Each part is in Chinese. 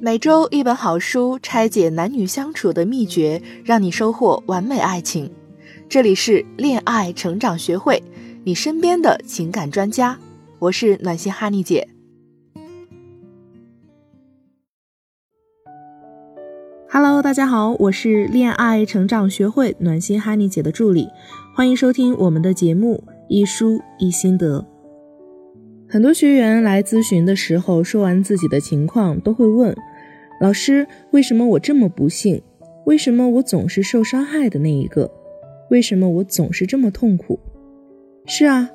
每周一本好书，拆解男女相处的秘诀，让你收获完美爱情。这里是恋爱成长学会，你身边的情感专家。我是暖心哈尼姐。Hello，大家好，我是恋爱成长学会暖心哈尼姐的助理，欢迎收听我们的节目一书一心得。很多学员来咨询的时候，说完自己的情况，都会问老师：为什么我这么不幸？为什么我总是受伤害的那一个？为什么我总是这么痛苦？是啊，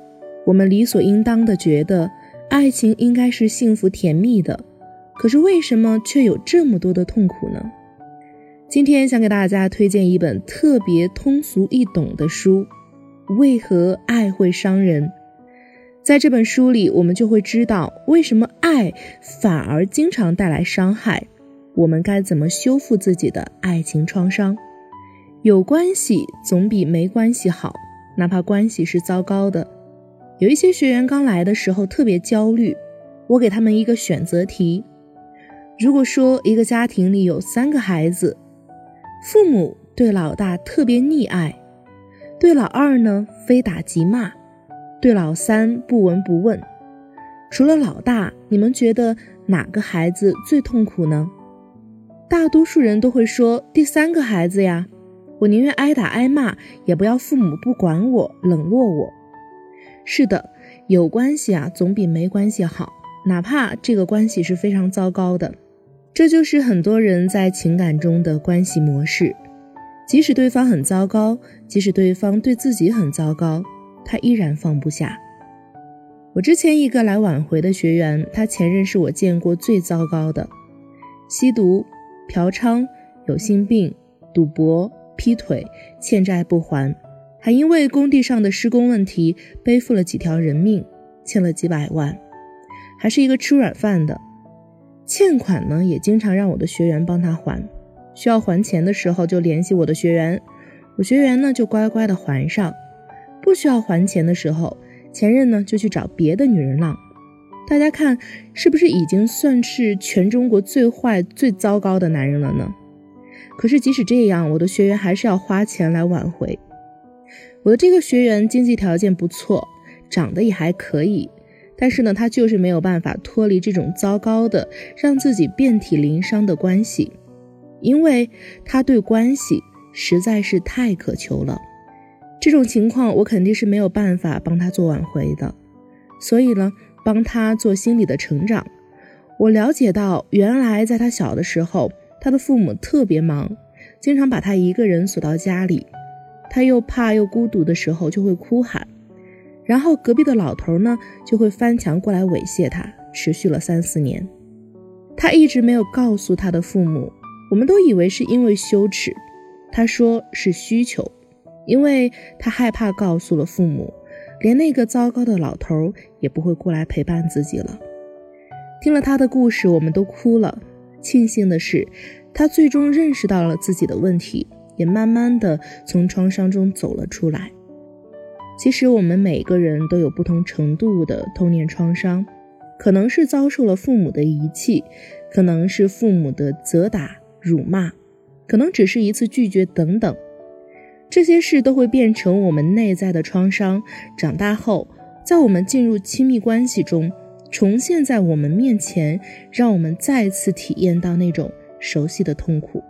我们理所应当的觉得爱情应该是幸福甜蜜的，可是为什么却有这么多的痛苦呢？今天想给大家推荐一本特别通俗易懂的书，《为何爱会伤人》。在这本书里，我们就会知道为什么爱反而经常带来伤害，我们该怎么修复自己的爱情创伤。有关系总比没关系好，哪怕关系是糟糕的。有一些学员刚来的时候特别焦虑，我给他们一个选择题：如果说一个家庭里有三个孩子，父母对老大特别溺爱，对老二呢非打即骂。对老三不闻不问，除了老大，你们觉得哪个孩子最痛苦呢？大多数人都会说第三个孩子呀，我宁愿挨打挨骂，也不要父母不管我、冷落我。是的，有关系啊，总比没关系好，哪怕这个关系是非常糟糕的。这就是很多人在情感中的关系模式，即使对方很糟糕，即使对方对自己很糟糕。他依然放不下。我之前一个来挽回的学员，他前任是我见过最糟糕的：吸毒、嫖娼、有性病、赌博、劈腿、欠债不还，还因为工地上的施工问题背负了几条人命，欠了几百万，还是一个吃软饭的。欠款呢，也经常让我的学员帮他还，需要还钱的时候就联系我的学员，我学员呢就乖乖的还上。不需要还钱的时候，前任呢就去找别的女人浪。大家看，是不是已经算是全中国最坏、最糟糕的男人了呢？可是即使这样，我的学员还是要花钱来挽回。我的这个学员经济条件不错，长得也还可以，但是呢，他就是没有办法脱离这种糟糕的、让自己遍体鳞伤的关系，因为他对关系实在是太渴求了。这种情况，我肯定是没有办法帮他做挽回的，所以呢，帮他做心理的成长。我了解到，原来在他小的时候，他的父母特别忙，经常把他一个人锁到家里，他又怕又孤独的时候就会哭喊，然后隔壁的老头呢就会翻墙过来猥亵他，持续了三四年。他一直没有告诉他的父母，我们都以为是因为羞耻，他说是需求。因为他害怕告诉了父母，连那个糟糕的老头也不会过来陪伴自己了。听了他的故事，我们都哭了。庆幸的是，他最终认识到了自己的问题，也慢慢的从创伤中走了出来。其实我们每个人都有不同程度的童年创伤，可能是遭受了父母的遗弃，可能是父母的责打、辱骂，可能只是一次拒绝等等。这些事都会变成我们内在的创伤，长大后，在我们进入亲密关系中，重现在我们面前，让我们再次体验到那种熟悉的痛苦。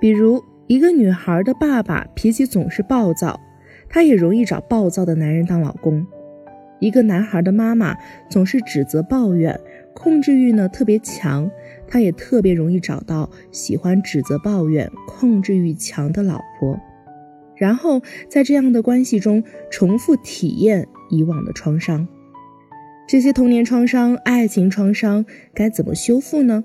比如，一个女孩的爸爸脾气总是暴躁，她也容易找暴躁的男人当老公；一个男孩的妈妈总是指责抱怨，控制欲呢特别强，她也特别容易找到喜欢指责抱怨、控制欲强的老婆。然后在这样的关系中重复体验以往的创伤，这些童年创伤、爱情创伤该怎么修复呢？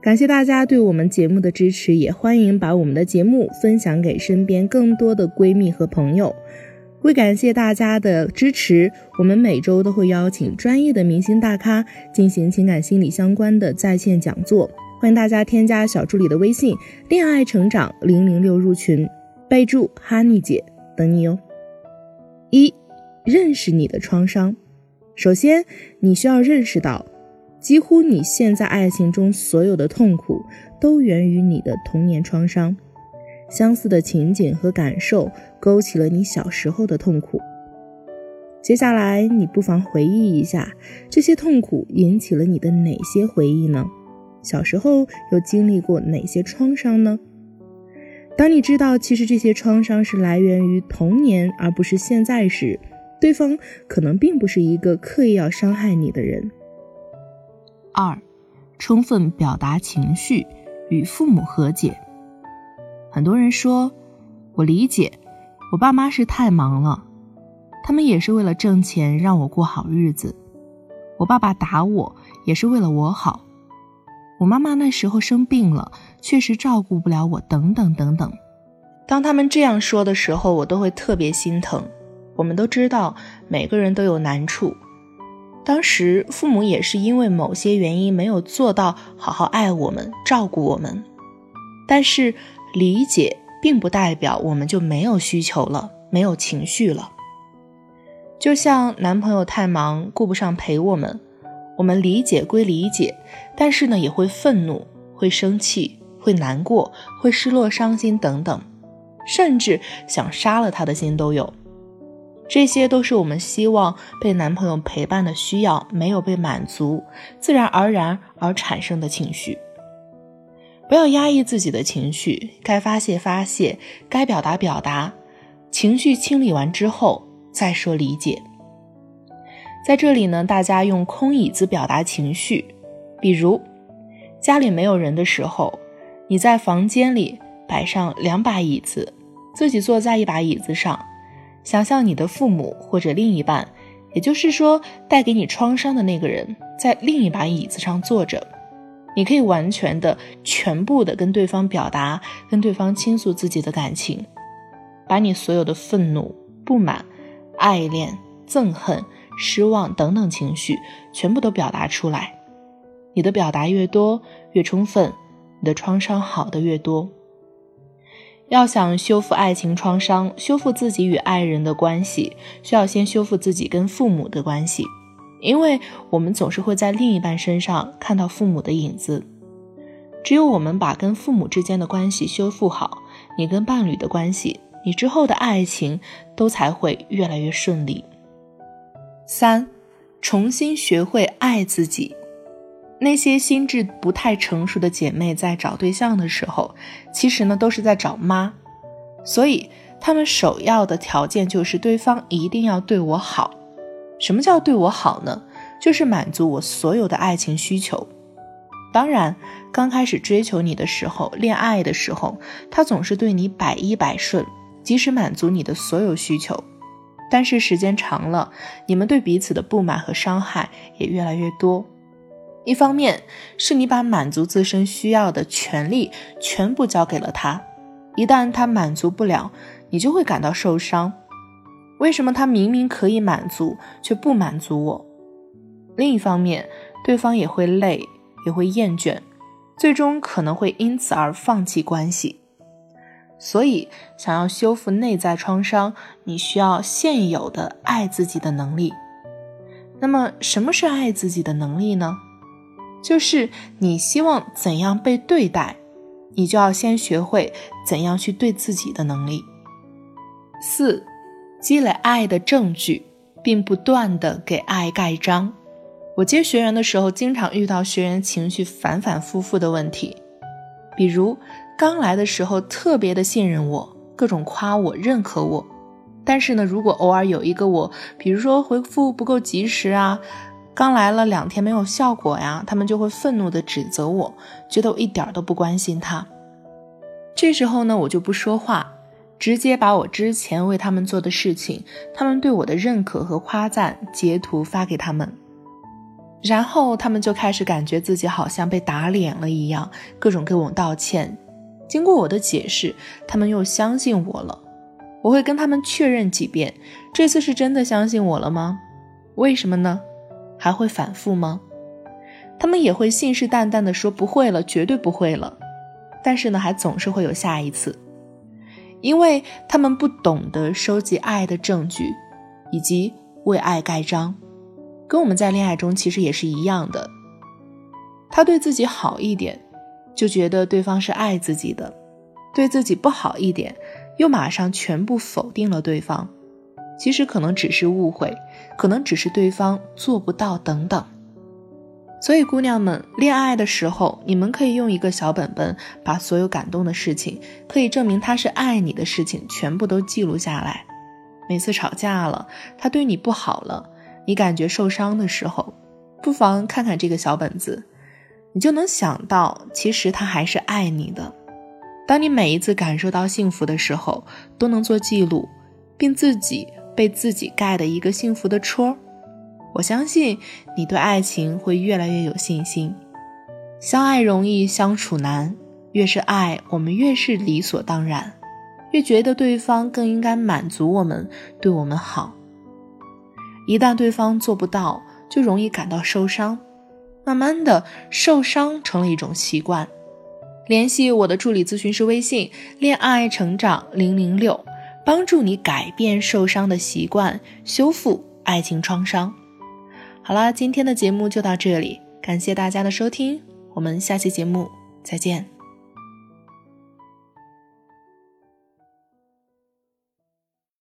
感谢大家对我们节目的支持，也欢迎把我们的节目分享给身边更多的闺蜜和朋友。为感谢大家的支持，我们每周都会邀请专业的明星大咖进行情感心理相关的在线讲座，欢迎大家添加小助理的微信“恋爱成长零零六”入群。备注哈尼姐等你哦。一，认识你的创伤。首先，你需要认识到，几乎你现在爱情中所有的痛苦，都源于你的童年创伤。相似的情景和感受，勾起了你小时候的痛苦。接下来，你不妨回忆一下，这些痛苦引起了你的哪些回忆呢？小时候又经历过哪些创伤呢？当你知道其实这些创伤是来源于童年，而不是现在时，对方可能并不是一个刻意要伤害你的人。二，充分表达情绪，与父母和解。很多人说，我理解，我爸妈是太忙了，他们也是为了挣钱让我过好日子。我爸爸打我也是为了我好。我妈妈那时候生病了，确实照顾不了我，等等等等。当他们这样说的时候，我都会特别心疼。我们都知道，每个人都有难处。当时父母也是因为某些原因没有做到好好爱我们、照顾我们，但是。理解并不代表我们就没有需求了，没有情绪了。就像男朋友太忙顾不上陪我们，我们理解归理解，但是呢也会愤怒、会生气、会难过、会失落、伤心等等，甚至想杀了他的心都有。这些都是我们希望被男朋友陪伴的需要没有被满足，自然而然而产生的情绪。不要压抑自己的情绪，该发泄发泄，该表达表达。情绪清理完之后再说理解。在这里呢，大家用空椅子表达情绪，比如家里没有人的时候，你在房间里摆上两把椅子，自己坐在一把椅子上，想象你的父母或者另一半，也就是说带给你创伤的那个人，在另一把椅子上坐着。你可以完全的、全部的跟对方表达，跟对方倾诉自己的感情，把你所有的愤怒、不满、爱恋、憎恨、失望等等情绪全部都表达出来。你的表达越多、越充分，你的创伤好的越多。要想修复爱情创伤，修复自己与爱人的关系，需要先修复自己跟父母的关系。因为我们总是会在另一半身上看到父母的影子，只有我们把跟父母之间的关系修复好，你跟伴侣的关系，你之后的爱情都才会越来越顺利。三，重新学会爱自己。那些心智不太成熟的姐妹在找对象的时候，其实呢都是在找妈，所以她们首要的条件就是对方一定要对我好。什么叫对我好呢？就是满足我所有的爱情需求。当然，刚开始追求你的时候，恋爱的时候，他总是对你百依百顺，即使满足你的所有需求。但是时间长了，你们对彼此的不满和伤害也越来越多。一方面是你把满足自身需要的权利全部交给了他，一旦他满足不了，你就会感到受伤。为什么他明明可以满足，却不满足我？另一方面，对方也会累，也会厌倦，最终可能会因此而放弃关系。所以，想要修复内在创伤，你需要现有的爱自己的能力。那么，什么是爱自己的能力呢？就是你希望怎样被对待，你就要先学会怎样去对自己的能力。四。积累爱的证据，并不断的给爱盖章。我接学员的时候，经常遇到学员情绪反反复复的问题，比如刚来的时候特别的信任我，各种夸我、认可我，但是呢，如果偶尔有一个我，比如说回复不够及时啊，刚来了两天没有效果呀，他们就会愤怒的指责我，觉得我一点都不关心他。这时候呢，我就不说话。直接把我之前为他们做的事情，他们对我的认可和夸赞截图发给他们，然后他们就开始感觉自己好像被打脸了一样，各种给我道歉。经过我的解释，他们又相信我了。我会跟他们确认几遍，这次是真的相信我了吗？为什么呢？还会反复吗？他们也会信誓旦旦地说不会了，绝对不会了。但是呢，还总是会有下一次。因为他们不懂得收集爱的证据，以及为爱盖章，跟我们在恋爱中其实也是一样的。他对自己好一点，就觉得对方是爱自己的；对自己不好一点，又马上全部否定了对方。其实可能只是误会，可能只是对方做不到等等。所以，姑娘们，恋爱的时候，你们可以用一个小本本，把所有感动的事情，可以证明他是爱你的事情，全部都记录下来。每次吵架了，他对你不好了，你感觉受伤的时候，不妨看看这个小本子，你就能想到，其实他还是爱你的。当你每一次感受到幸福的时候，都能做记录，并自己被自己盖的一个幸福的戳。我相信你对爱情会越来越有信心。相爱容易相处难，越是爱，我们越是理所当然，越觉得对方更应该满足我们，对我们好。一旦对方做不到，就容易感到受伤，慢慢的受伤成了一种习惯。联系我的助理咨询师微信“恋爱成长零零六”，帮助你改变受伤的习惯，修复爱情创伤。好啦，今天的节目就到这里，感谢大家的收听，我们下期节目再见。